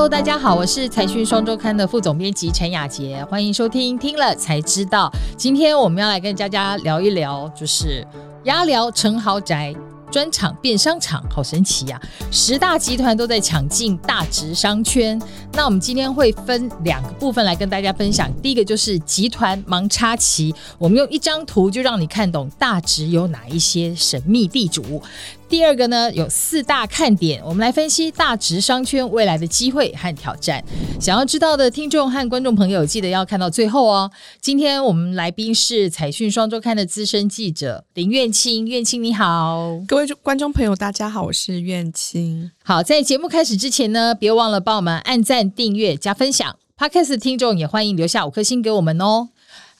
Hello，大家好，我是财讯双周刊的副总编辑陈雅杰，欢迎收听听了才知道。今天我们要来跟佳佳聊一聊，就是鸭寮成豪宅。专场变商场，好神奇呀、十大集团都在抢进大直商圈。那我们今天会分两个部分来跟大家分享。第一个就是集团盲插旗，我们用一张图就让你看懂大直有哪一些神秘地主。第二个呢，有四大看点，我们来分析大直商圈未来的机会和挑战。想要知道的听众和观众朋友，记得要看到最后哦。今天我们来宾是财讯双周刊的资深记者林苑清，苑清你好，各位观众朋友大家好，我是苑青。好，在节目开始之前呢，别忘了帮我们按赞、订阅、加分享。Podcast 听众也欢迎留下五颗星给我们哦。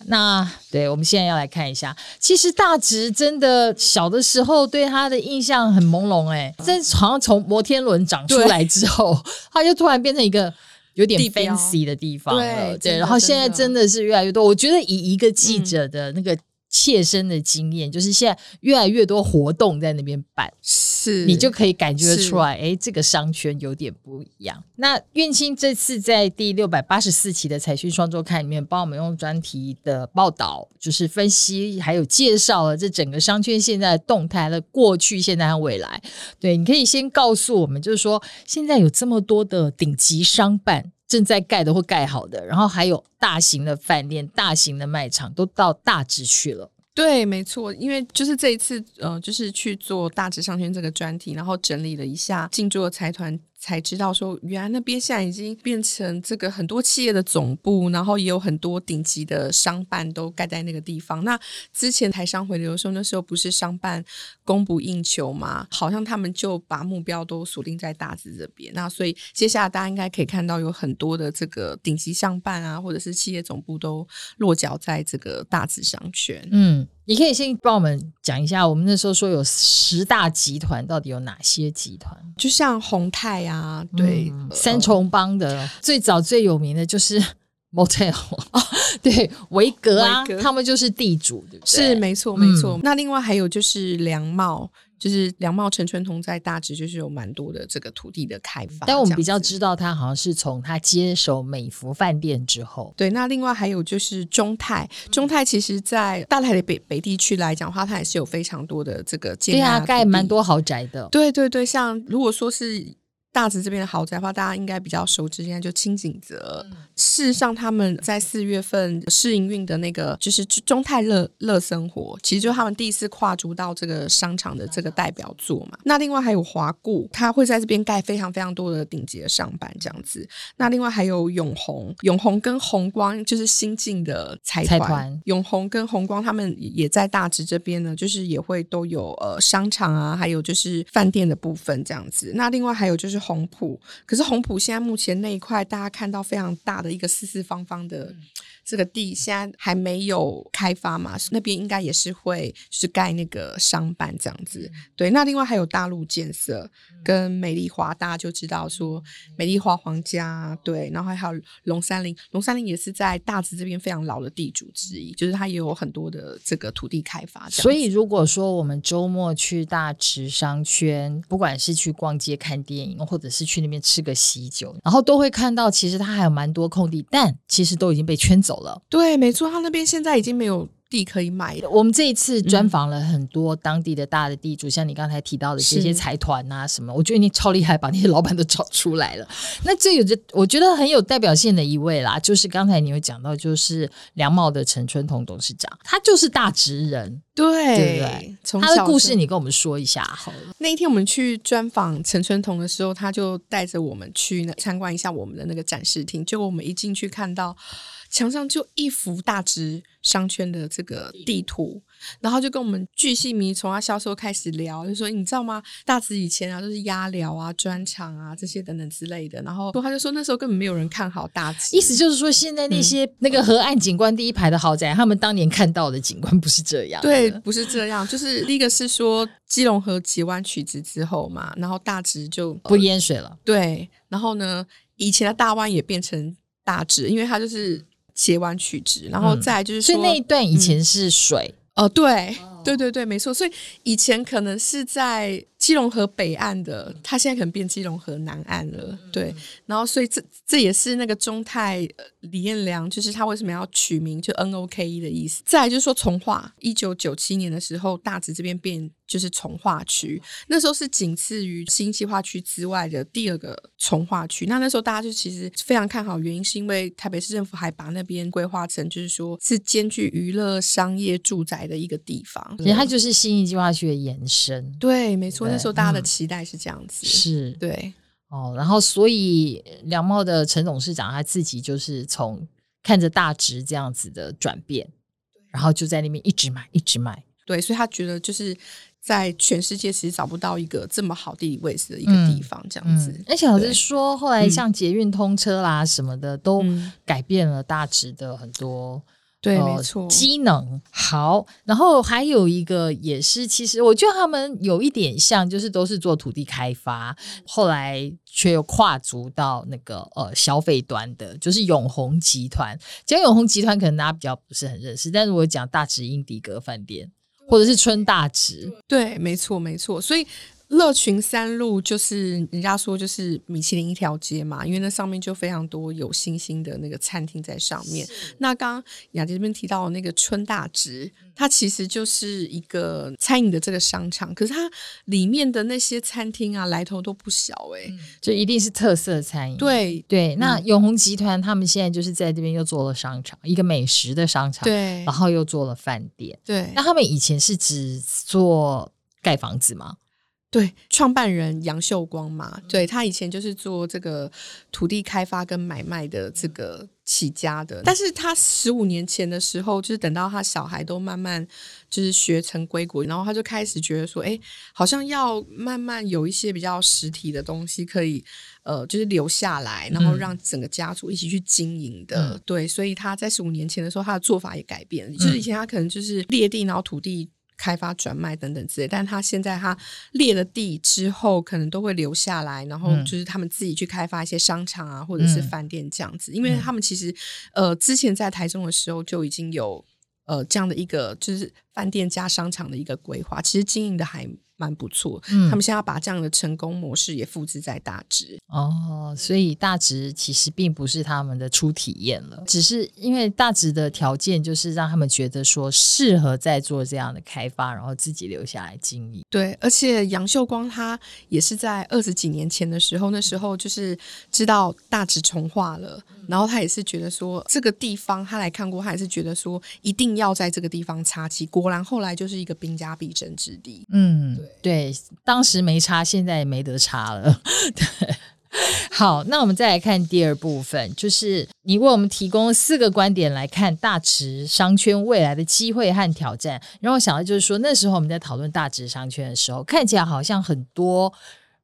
那对，我们现在要来看一下，其实大直真的小的时候对他的印象很朦胧哎，这好像从摩天轮长出来之后，他就突然变成一个有点 fancy 的地方了，对，对，然后现在真的是越来越多。我觉得以一个记者的那个。切身的经验就是，现在越来越多活动在那边办，是你就可以感觉出来，哎，这个商圈有点不一样。那运清这次在第六百八十四期的财讯双周刊里面，帮我们用专题的报道，就是分析还有介绍了这整个商圈现在的动态的过去、现在和未来。对，你可以先告诉我们，就是说现在有这么多的顶级商办。正在盖的或盖好的，然后还有大型的饭店、大型的卖场都到大直去了。对，没错，因为就是这一次，呃，就是去做大直商圈这个专题，然后整理了一下进驻的财团。才知道说，原来那边现在已经变成这个很多企业的总部，然后也有很多顶级的商办都盖在那个地方。那之前台商回流的时候，那时候不是商办供不应求嘛？好像他们就把目标都锁定在大直这边。那所以接下来大家应该可以看到，有很多的这个顶级商办啊，或者是企业总部都落脚在这个大直商圈。嗯。你可以先帮我们讲一下，我们那时候说有十大集团，到底有哪些集团？就像宏泰啊，对，嗯、三重帮的最早最有名的就是 Motel，哦，对，维格啊，格他们就是地主，对不对？是，没错，没错。嗯、那另外还有就是良茂。就是梁茂陈春通在大直就是有蛮多的这个土地的开发，但我们比较知道他好像是从他接手美福饭店之后。对，那另外还有就是中泰，中泰其实在大台的北北地区来讲的话，它也是有非常多的这个建，对啊，盖蛮多豪宅的。对对对，像如果说是。大直这边的豪宅的话，大家应该比较熟知，现在就清景泽。嗯、事实上，他们在四月份试营运的那个就是中泰乐乐生活，其实就是他们第一次跨足到这个商场的这个代表作嘛。那另外还有华固，他会在这边盖非常非常多的顶级的商办这样子。那另外还有永红，永红跟红光就是新进的财团，财团永红跟红光他们也在大直这边呢，就是也会都有呃商场啊，还有就是饭店的部分这样子。那另外还有就是。红普，可是红普现在目前那一块，大家看到非常大的一个四四方方的。嗯这个地现在还没有开发嘛，那边应该也是会就是盖那个商办这样子。对，那另外还有大陆建设跟美丽华，大家就知道说美丽华皇家对，然后还有龙山林，龙山林也是在大直这边非常老的地主之一，就是它也有很多的这个土地开发。所以如果说我们周末去大池商圈，不管是去逛街看电影，或者是去那边吃个喜酒，然后都会看到其实它还有蛮多空地，但其实都已经被圈走了。对，没错，他那边现在已经没有地可以买了。我们这一次专访了很多当地的大的地主，嗯、像你刚才提到的这些财团啊什么，我觉得你超厉害，把那些老板都找出来了。那这有着我觉得很有代表性的一位啦，就是刚才你有讲到，就是良茂的陈春彤董事长，他就是大直人，对，对不对？他的故事你跟我们说一下好了。那一天我们去专访陈春彤的时候，他就带着我们去参观一下我们的那个展示厅，结果我们一进去看到。墙上就一幅大直商圈的这个地图，然后就跟我们巨细迷从他销售开始聊，就说你知道吗？大直以前啊都是压寮啊、专场啊这些等等之类的，然后他就说那时候根本没有人看好大直，意思就是说现在那些那个河岸景观第一排的豪宅，嗯、他们当年看到的景观不是这样，对，不是这样，就是第一个是说基隆河截弯取直之后嘛，然后大直就不淹水了，对，然后呢，以前的大湾也变成大直，因为它就是。截弯取直，然后再就是说，所以那一段以前是水哦，对，对对对，没错。所以以前可能是在基隆河北岸的，它现在可能变基隆河南岸了。对，然后所以这这也是那个中泰李彦良，就是他为什么要取名就 N O K E 的意思。再来就是说从化，一九九七年的时候，大直这边变。就是从化区，那时候是仅次于新计划区之外的第二个从化区。那那时候大家就其实非常看好，原因是因为台北市政府还把那边规划成就是说是兼具娱乐、商业、住宅的一个地方。其实它就是新一计划区的延伸。对，没错，那时候大家的期待是这样子。嗯、是，对，哦，然后所以良茂的陈董事长他自己就是从看着大直这样子的转变，然后就在那边一直买，一直买。对，所以他觉得就是。在全世界其实找不到一个这么好地理位置的一个地方，这样子。而且老实说，后来像捷运通车啦什么的，都改变了大直的很多。对，没错，机能好。然后还有一个也是，其实我觉得他们有一点像，就是都是做土地开发，后来却又跨足到那个呃消费端的，就是永宏集团。讲永宏集团，可能大家比较不是很认识，但是我讲大直英迪格饭店。或者是春大直，对，没错，没错。所以乐群三路就是人家说就是米其林一条街嘛，因为那上面就非常多有星星的那个餐厅在上面。那刚刚雅洁这边提到的那个春大直，它其实就是一个餐饮的这个商场，可是它里面的那些餐厅啊，来头都不小哎、欸，就一定是特色餐饮。对对，那永红集团他们现在就是在这边又做了商场，一个美食的商场，对，然后又做了饭店，对。那他们以前是只做盖房子吗？对，创办人杨秀光嘛，对，他以前就是做这个土地开发跟买卖的这个起家的。但是他十五年前的时候，就是等到他小孩都慢慢就是学成归国，然后他就开始觉得说，哎，好像要慢慢有一些比较实体的东西可以，呃，就是留下来，然后让整个家族一起去经营的。嗯、对，所以他在十五年前的时候，他的做法也改变了，就是以前他可能就是列地，然后土地。开发转卖等等之类，但他现在他列了地之后，可能都会留下来，然后就是他们自己去开发一些商场啊，或者是饭店这样子，因为他们其实呃之前在台中的时候就已经有呃这样的一个就是饭店加商场的一个规划，其实经营的还。蛮不错，嗯，他们现在要把这样的成功模式也复制在大直哦，所以大直其实并不是他们的初体验了，只是因为大直的条件就是让他们觉得说适合在做这样的开发，然后自己留下来经营。对，而且杨秀光他也是在二十几年前的时候，那时候就是知道大直重化了，然后他也是觉得说这个地方他来看过，他也是觉得说一定要在这个地方插旗，果然后来就是一个兵家必争之地。嗯，对。对，当时没差，现在也没得差了。对，好，那我们再来看第二部分，就是你为我们提供四个观点来看大池商圈未来的机会和挑战。让我想到就是说，那时候我们在讨论大池商圈的时候，看起来好像很多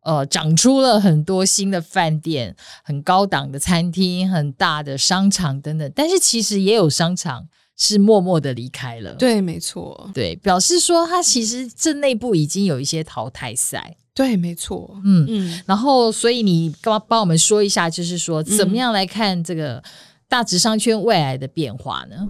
呃，长出了很多新的饭店、很高档的餐厅、很大的商场等等，但是其实也有商场。是默默的离开了，对，没错，对，表示说他其实这内部已经有一些淘汰赛，对，没错，嗯嗯，然后所以你帮帮我们说一下，就是说怎么样来看这个大直商圈未来的变化呢？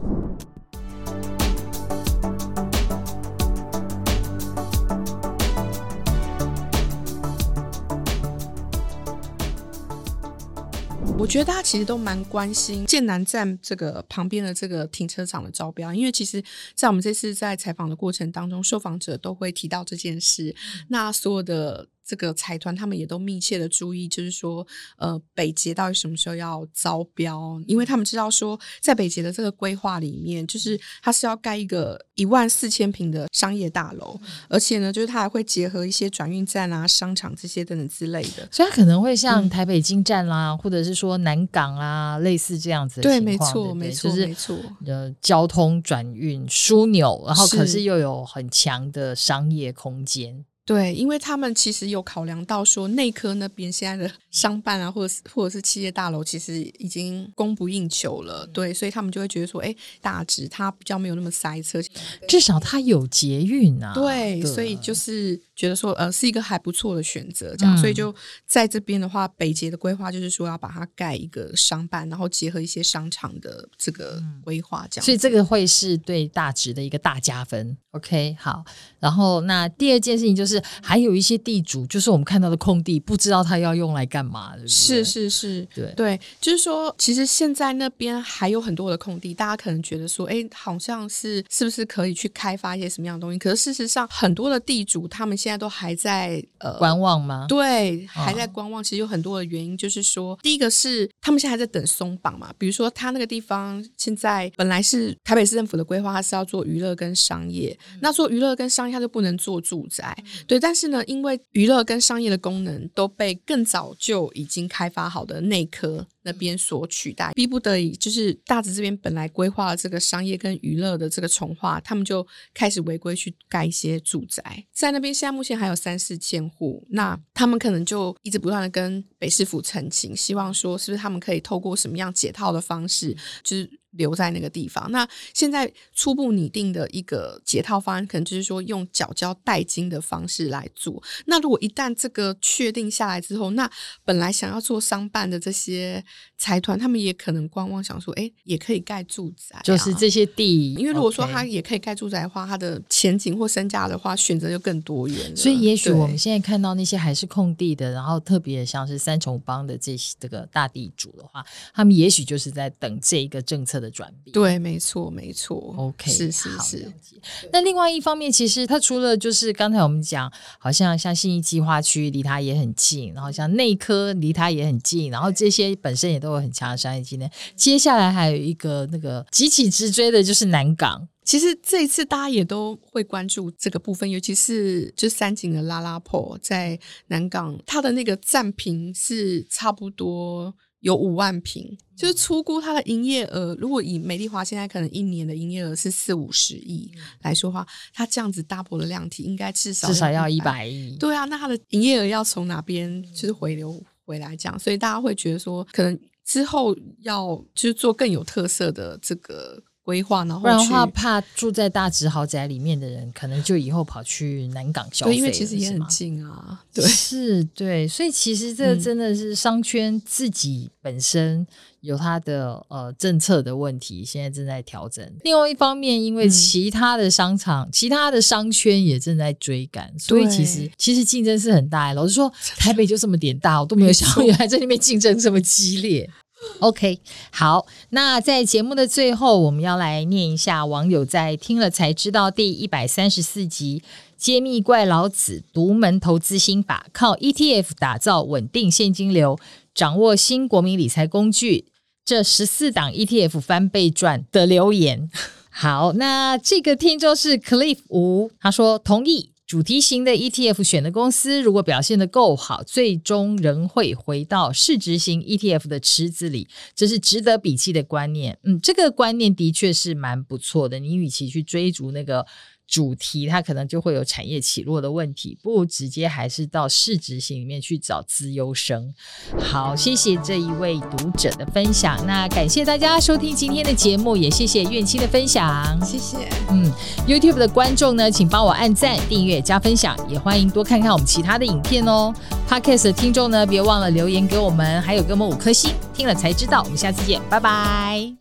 我觉得大家其实都蛮关心剑南站这个旁边的这个停车场的招标，因为其实，在我们这次在采访的过程当中，受访者都会提到这件事。那所有的。这个财团他们也都密切的注意，就是说，呃，北捷到底什么时候要招标？因为他们知道说，在北捷的这个规划里面，就是它是要盖一个一万四千平的商业大楼，而且呢，就是它还会结合一些转运站啊、商场这些等等之类的，所以它可能会像台北京站啦，嗯、或者是说南港啊，类似这样子的情况。对，没错，没错，就是没错。呃，交通转运枢纽，然后可是又有很强的商业空间。对，因为他们其实有考量到说，内科那边现在的 商办啊，或者是或者是企业大楼，其实已经供不应求了。对，所以他们就会觉得说，哎，大直它比较没有那么塞车，至少它有捷运啊。对，对，所以就是觉得说呃是一个还不错的选择，这样，嗯、所以就在这边的话，北捷的规划就是说要把它盖一个商办，然后结合一些商场的这个规划，这样，所以这个会是对大直的一个大加分。OK，好，然后那第二件事情就是还有一些地主，就是我们看到的空地，不知道他要用来干嘛的，是是是，对。对，就是说，其实现在那边还有很多的空地，大家可能觉得说，哎，好像是是不是可以去开发一些什么样的东西？可是事实上，很多的地主他们现在都还在呃观望吗？对，还在观望。其实有很多的原因，就是说，第一个是他们现在还在等松绑嘛，比如说他那个地方现在本来是台北市政府的规划，它是要做娱乐跟商业。那做娱乐跟商业，它就不能做住宅，对。但是呢，因为娱乐跟商业的功能都被更早就已经开发好的内科那边所取代，逼不得已，就是大直这边本来规划了这个商业跟娱乐的这个重化，他们就开始违规去盖一些住宅，在那边现在目前还有三四千户，那他们可能就一直不断的跟北市府澄清，希望说是不是他们可以透过什么样解套的方式，就是。留在那个地方。那现在初步拟定的一个解套方案，可能就是说用缴交代金的方式来做。那如果一旦这个确定下来之后，那本来想要做商办的这些财团，他们也可能观望，想说，哎，也可以盖住宅啊，就是这些地。因为如果说他也可以盖住宅的话，他的前景或身价的话，选择就更多元了。所以，也许我们现在看到那些还是空地的，然后特别像是三重帮的这些这个大地主的话，他们也许就是在等这一个政策的转变，对，没错，没错。OK，是是是。那另外一方面，其实它除了就是刚才我们讲，好像像信义计划区离它也很近，然后像内科离它也很近，然后这些本身也都有很强的商业机能。接下来还有一个那个急起直追的就是南港。其实这一次大家也都会关注这个部分，尤其是就三井的 LaLaport 在南港，它的那个占坪是差不多。有五万平，就是初估它的营业额。如果以美丽华现在可能一年的营业额是四五十亿来说话，它这样子 double 的量体，应该至少至少要一百亿。对啊，那它的营业额要从哪边就是回流回来讲？所以大家会觉得说，可能之后要就是做更有特色的这个。规划，然后不然的话，怕住在大直豪宅里面的人，可能就以后跑去南港消费。因为其实也很近啊。对，是，对，所以其实这真的是商圈自己本身有它的呃政策的问题，现在正在调整。另外一方面，因为其他的商场、嗯、其他的商圈也正在追赶，所以其实其实竞争是很大。老实说，台北就这么点大，我都没有想到原来在那边竞争这么激烈。OK，好，那在节目的最后，我们要来念一下网友在听了才知道第一百三十四集《揭秘怪老子独门投资心法》，靠 ETF 打造稳定现金流，掌握新国民理财工具，这十四档 ETF 翻倍赚的留言。好，那这个听众是 Cliff 吴，他说同意。主题型的 ETF 选的公司，如果表现的够好，最终仍会回到市值型 ETF 的池子里，这是值得笔记的观念。嗯，这个观念的确是蛮不错的。你与其去追逐那个。主题它可能就会有产业起落的问题，不如直接还是到市值型里面去找资优生。好，谢谢这一位读者的分享，那感谢大家收听今天的节目，也谢谢苑青的分享，谢谢。嗯，YouTube 的观众呢，请帮我按赞、订阅、加分享，也欢迎多看看我们其他的影片哦。Podcast 的听众呢，别忘了留言给我们，还有给我们五颗星，听了才知道。我们下次见，拜拜。